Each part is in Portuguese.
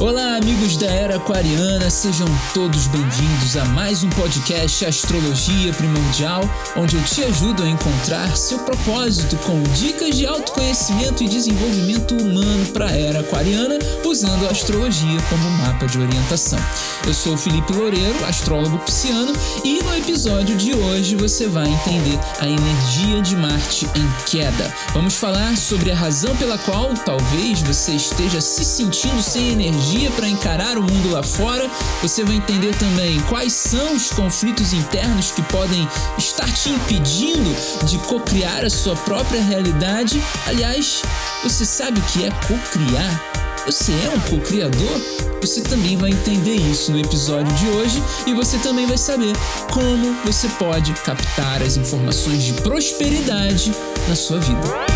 Olá, amigos da Era Aquariana, sejam todos bem-vindos a mais um podcast Astrologia Primordial, onde eu te ajudo a encontrar seu propósito com dicas de autoconhecimento e desenvolvimento humano para a Era Aquariana, usando a astrologia como mapa de orientação. Eu sou Felipe Loureiro, astrólogo pisciano, e no episódio de hoje você vai entender a energia de Marte em queda. Vamos falar sobre a razão pela qual talvez você esteja se sentindo sem energia energia para encarar o mundo lá fora. Você vai entender também quais são os conflitos internos que podem estar te impedindo de cocriar a sua própria realidade. Aliás, você sabe o que é cocriar? Você é um co-criador? Você também vai entender isso no episódio de hoje e você também vai saber como você pode captar as informações de prosperidade na sua vida.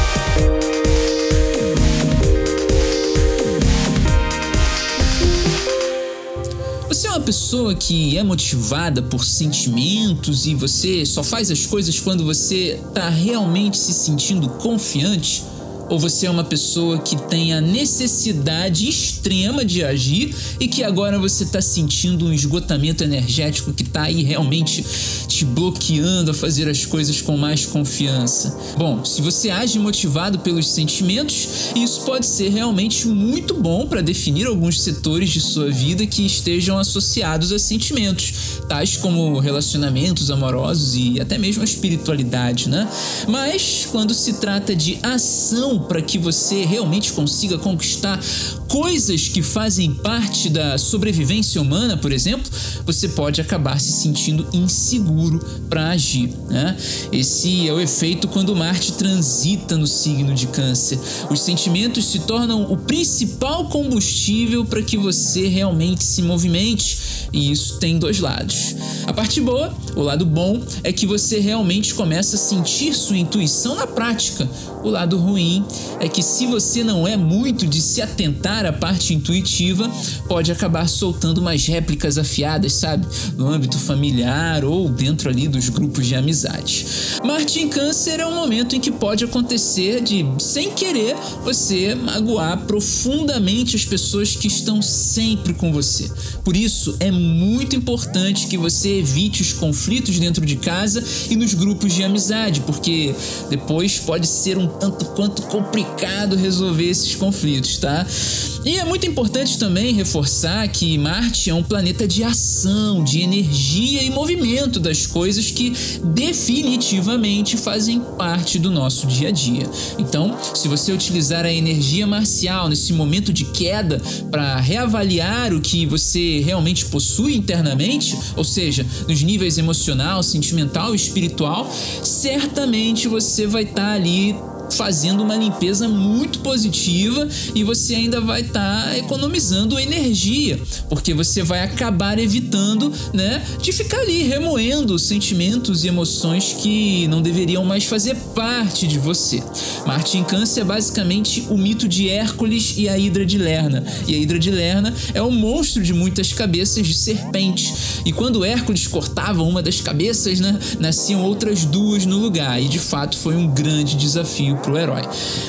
Pessoa que é motivada por sentimentos e você só faz as coisas quando você está realmente se sentindo confiante? Ou você é uma pessoa que tem a necessidade extrema de agir e que agora você está sentindo um esgotamento energético que está aí realmente te bloqueando a fazer as coisas com mais confiança? Bom, se você age motivado pelos sentimentos, isso pode ser realmente muito bom para definir alguns setores de sua vida que estejam associados a sentimentos, tais como relacionamentos amorosos e até mesmo a espiritualidade, né? Mas quando se trata de ação para que você realmente consiga conquistar coisas que fazem parte da sobrevivência humana, por exemplo, você pode acabar se sentindo inseguro para agir. Né? Esse é o efeito quando Marte transita no signo de Câncer. Os sentimentos se tornam o principal combustível para que você realmente se movimente, e isso tem dois lados. A parte boa, o lado bom, é que você realmente começa a sentir sua intuição na prática. O lado ruim é que se você não é muito de se atentar a parte intuitiva, pode acabar soltando umas réplicas afiadas, sabe? No âmbito familiar ou dentro ali dos grupos de amizade. Marte em Câncer é um momento em que pode acontecer de, sem querer, você magoar profundamente as pessoas que estão sempre com você. Por isso, é muito importante que você evite os conflitos dentro de casa e nos grupos de amizade, porque depois pode ser um tanto quanto complicado resolver esses conflitos, tá? E é muito importante também reforçar que Marte é um planeta de ação, de energia e movimento das coisas que definitivamente fazem parte do nosso dia a dia. Então, se você utilizar a energia marcial nesse momento de queda para reavaliar o que você realmente possui internamente, ou seja, nos níveis emocional, sentimental e espiritual, certamente você vai estar tá ali fazendo uma limpeza muito positiva e você ainda vai estar tá economizando energia, porque você vai acabar evitando, né, de ficar ali remoendo sentimentos e emoções que não deveriam mais fazer parte de você. Marte em Câncer é basicamente o mito de Hércules e a Hidra de Lerna. E a Hidra de Lerna é o monstro de muitas cabeças de serpente. E quando Hércules cortava uma das cabeças, né, nasciam outras duas no lugar. E de fato foi um grande desafio o herói.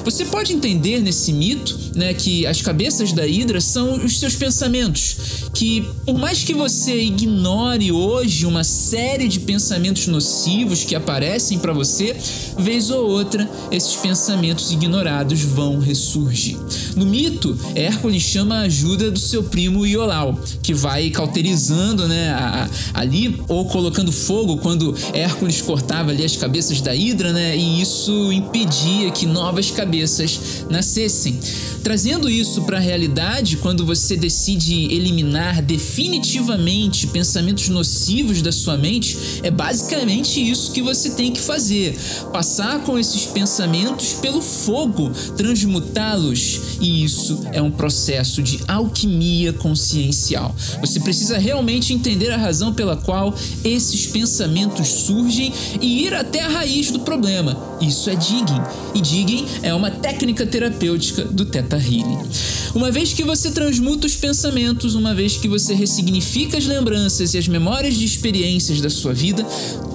Você pode entender nesse mito né, que as cabeças da Hidra são os seus pensamentos, que por mais que você ignore hoje uma série de pensamentos nocivos que aparecem para você, vez ou outra esses pensamentos ignorados vão ressurgir. No mito, Hércules chama a ajuda do seu primo Iolau, que vai cauterizando né, a, a, ali ou colocando fogo quando Hércules cortava ali as cabeças da Hidra, né, e isso impedia que novas cabeças nascessem. Trazendo isso para a realidade, quando você decide eliminar definitivamente pensamentos nocivos da sua mente, é basicamente isso que você tem que fazer: passar com esses pensamentos pelo fogo, transmutá-los. E isso é um processo de alquimia consciencial. Você precisa realmente entender a razão pela qual esses pensamentos surgem e ir até a raiz do problema. Isso é digging e digging é uma técnica terapêutica do Theta Healing. Uma vez que você transmuta os pensamentos, uma vez que você ressignifica as lembranças e as memórias de experiências da sua vida,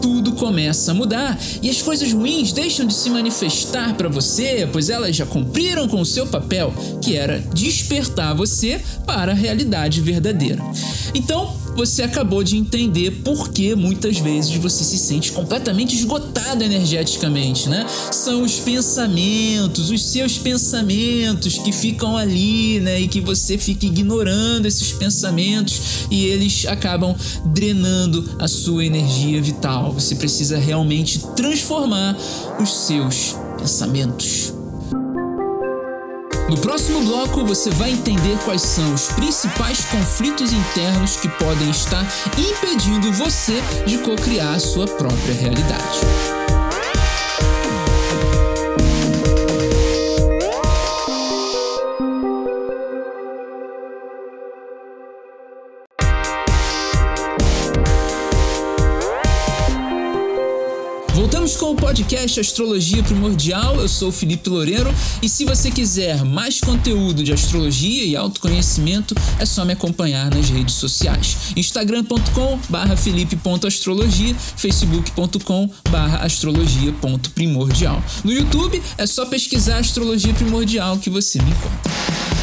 tudo começa a mudar e as coisas ruins deixam de se manifestar para você, pois elas já cumpriram com o seu papel, que era despertar você para a realidade verdadeira. Então, você acabou de entender por que muitas vezes você se sente completamente esgotado energeticamente, né? São os pensamentos, os seus pensamentos que ficam ali, né? E que você fica ignorando esses pensamentos e eles acabam drenando a sua energia vital. Você precisa realmente transformar os seus pensamentos. No próximo bloco, você vai entender quais são os principais conflitos internos que podem estar impedindo você de co-criar a sua própria realidade. Podcast Astrologia Primordial. Eu sou o Felipe Loureiro e se você quiser mais conteúdo de astrologia e autoconhecimento, é só me acompanhar nas redes sociais. instagram.com/felipe.astrologia, facebook.com/astrologia.primordial. No YouTube é só pesquisar Astrologia Primordial que você me encontra.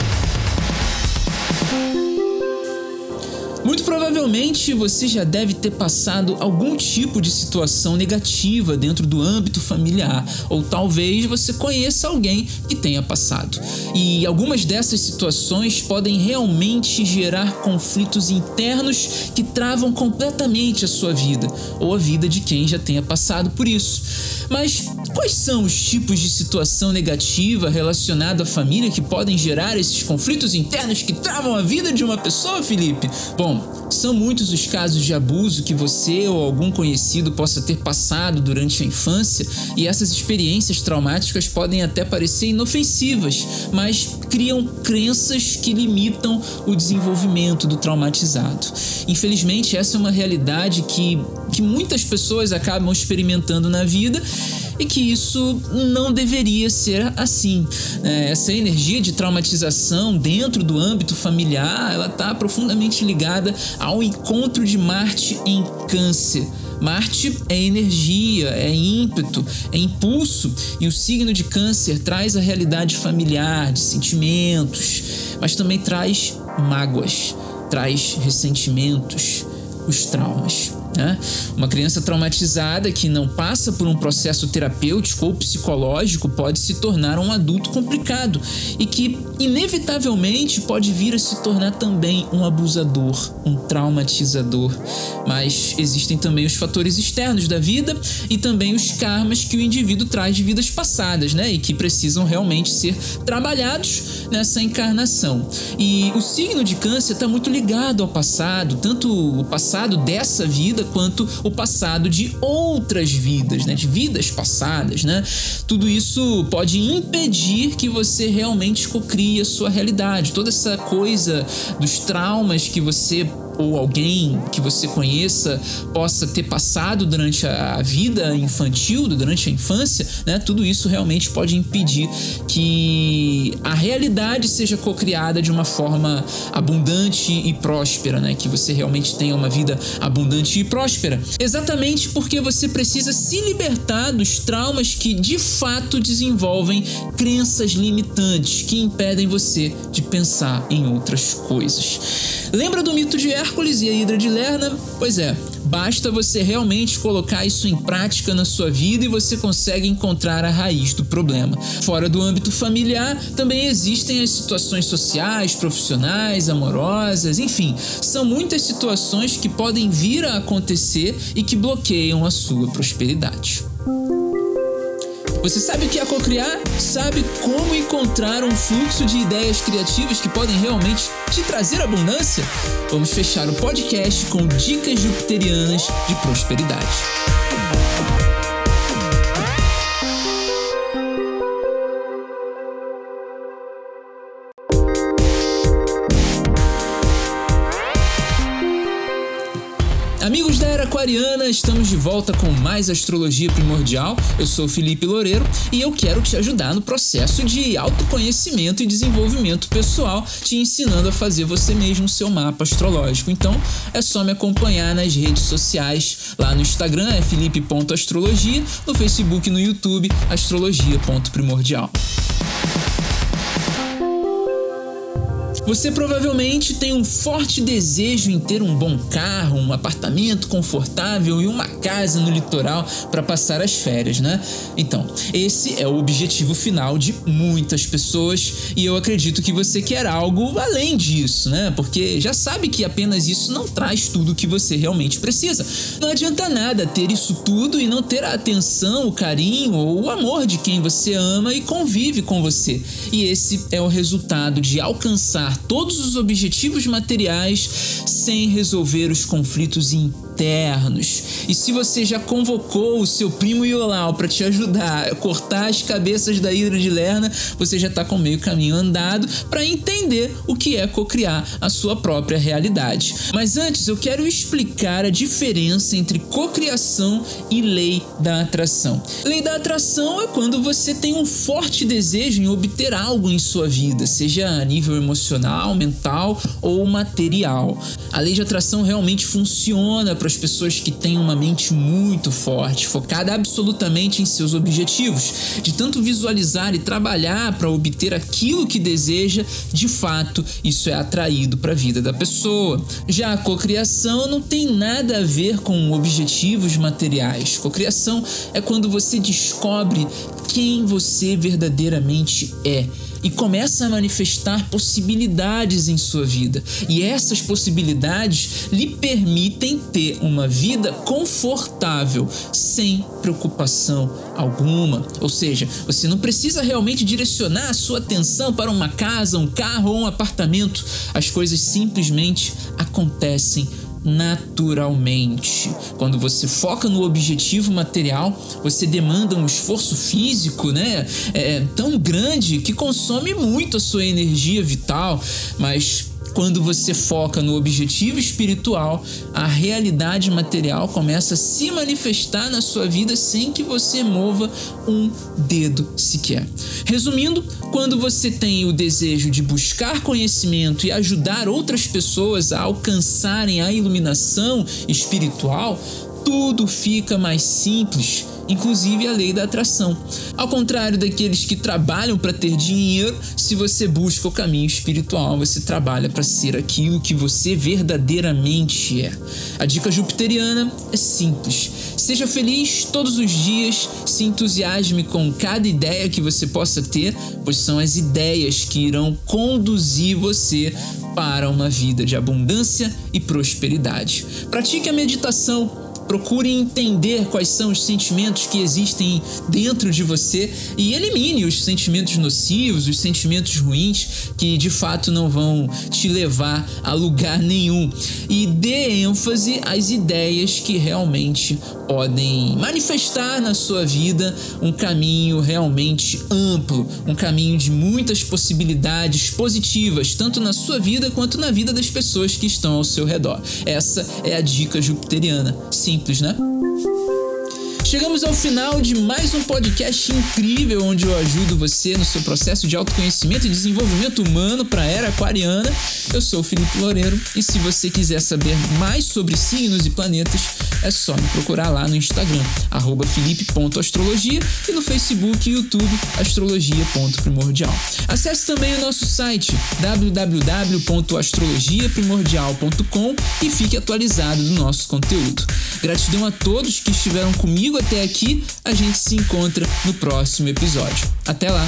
Provavelmente você já deve ter passado algum tipo de situação negativa dentro do âmbito familiar, ou talvez você conheça alguém que tenha passado. E algumas dessas situações podem realmente gerar conflitos internos que travam completamente a sua vida, ou a vida de quem já tenha passado por isso. Mas quais são os tipos de situação negativa relacionada à família que podem gerar esses conflitos internos que travam a vida de uma pessoa, Felipe? Bom, são muitos os casos de abuso que você ou algum conhecido possa ter passado durante a infância, e essas experiências traumáticas podem até parecer inofensivas, mas criam crenças que limitam o desenvolvimento do traumatizado. Infelizmente, essa é uma realidade que, que muitas pessoas acabam experimentando na vida e que isso não deveria ser assim. É, essa energia de traumatização dentro do âmbito familiar, ela está profundamente ligada ao encontro de Marte em Câncer. Marte é energia, é ímpeto, é impulso, e o signo de Câncer traz a realidade familiar, de sentimentos, mas também traz mágoas, traz ressentimentos, os traumas. Né? Uma criança traumatizada que não passa por um processo terapêutico ou psicológico pode se tornar um adulto complicado e que, inevitavelmente, pode vir a se tornar também um abusador, um traumatizador. Mas existem também os fatores externos da vida e também os karmas que o indivíduo traz de vidas passadas, né? E que precisam realmente ser trabalhados nessa encarnação. E o signo de Câncer está muito ligado ao passado, tanto o passado dessa vida quanto o passado de outras vidas, né, de vidas passadas, né? Tudo isso pode impedir que você realmente cocrie a sua realidade. Toda essa coisa dos traumas que você ou alguém que você conheça possa ter passado durante a vida infantil, durante a infância, né? Tudo isso realmente pode impedir que a realidade seja cocriada de uma forma abundante e próspera, né? Que você realmente tenha uma vida abundante e próspera. Exatamente porque você precisa se libertar dos traumas que de fato desenvolvem crenças limitantes que impedem você de pensar em outras coisas. Lembra do mito de Hércules e a Hidra de Lerna? Pois é, basta você realmente colocar isso em prática na sua vida e você consegue encontrar a raiz do problema. Fora do âmbito familiar, também existem as situações sociais, profissionais, amorosas, enfim, são muitas situações que podem vir a acontecer e que bloqueiam a sua prosperidade. Você sabe o que é cocriar? Sabe como encontrar um fluxo de ideias criativas que podem realmente te trazer abundância? Vamos fechar o podcast com dicas jupiterianas de prosperidade. Amigos da Era Aquariana, estamos de volta com mais Astrologia Primordial. Eu sou Felipe Loureiro e eu quero te ajudar no processo de autoconhecimento e desenvolvimento pessoal, te ensinando a fazer você mesmo seu mapa astrológico. Então, é só me acompanhar nas redes sociais. Lá no Instagram é felipe.astrologia, no Facebook e no YouTube, astrologia.primordial. Você provavelmente tem um forte desejo em ter um bom carro, um apartamento confortável e uma casa no litoral para passar as férias, né? Então, esse é o objetivo final de muitas pessoas e eu acredito que você quer algo além disso, né? Porque já sabe que apenas isso não traz tudo que você realmente precisa. Não adianta nada ter isso tudo e não ter a atenção, o carinho ou o amor de quem você ama e convive com você. E esse é o resultado de alcançar todos os objetivos materiais sem resolver os conflitos internos. E se você já convocou o seu primo Iolau para te ajudar a cortar as cabeças da Hidra de Lerna, você já está com meio caminho andado para entender o que é cocriar a sua própria realidade. Mas antes eu quero explicar a diferença entre cocriação e lei da atração. Lei da atração é quando você tem um forte desejo em obter algo em sua vida, seja a nível emocional emocional, mental ou material. A lei de atração realmente funciona para as pessoas que têm uma mente muito forte, focada absolutamente em seus objetivos. De tanto visualizar e trabalhar para obter aquilo que deseja, de fato, isso é atraído para a vida da pessoa. Já a cocriação não tem nada a ver com objetivos materiais. Cocriação é quando você descobre quem você verdadeiramente é e começa a manifestar possibilidades em sua vida. E essas possibilidades lhe permitem ter uma vida confortável, sem preocupação alguma. Ou seja, você não precisa realmente direcionar a sua atenção para uma casa, um carro ou um apartamento. As coisas simplesmente acontecem naturalmente. Quando você foca no objetivo material, você demanda um esforço físico, né? É, tão grande que consome muito a sua energia vital, mas quando você foca no objetivo espiritual, a realidade material começa a se manifestar na sua vida sem que você mova um dedo sequer. Resumindo, quando você tem o desejo de buscar conhecimento e ajudar outras pessoas a alcançarem a iluminação espiritual, tudo fica mais simples inclusive a lei da atração. Ao contrário daqueles que trabalham para ter dinheiro, se você busca o caminho espiritual, você trabalha para ser aquilo que você verdadeiramente é. A dica jupiteriana é simples. Seja feliz todos os dias, se entusiasme com cada ideia que você possa ter, pois são as ideias que irão conduzir você para uma vida de abundância e prosperidade. Pratique a meditação Procure entender quais são os sentimentos que existem dentro de você e elimine os sentimentos nocivos, os sentimentos ruins que de fato não vão te levar a lugar nenhum. E dê ênfase às ideias que realmente podem manifestar na sua vida um caminho realmente amplo, um caminho de muitas possibilidades positivas, tanto na sua vida quanto na vida das pessoas que estão ao seu redor. Essa é a dica jupiteriana. Simples, né? Chegamos ao final de mais um podcast incrível onde eu ajudo você no seu processo de autoconhecimento e desenvolvimento humano para a era aquariana. Eu sou o Felipe Loureiro e se você quiser saber mais sobre signos e planetas, é só me procurar lá no Instagram, felipe.astrologia e no Facebook e YouTube, astrologia.primordial. Acesse também o nosso site www.astrologiaprimordial.com e fique atualizado do nosso conteúdo. Gratidão a todos que estiveram comigo até aqui. A gente se encontra no próximo episódio. Até lá!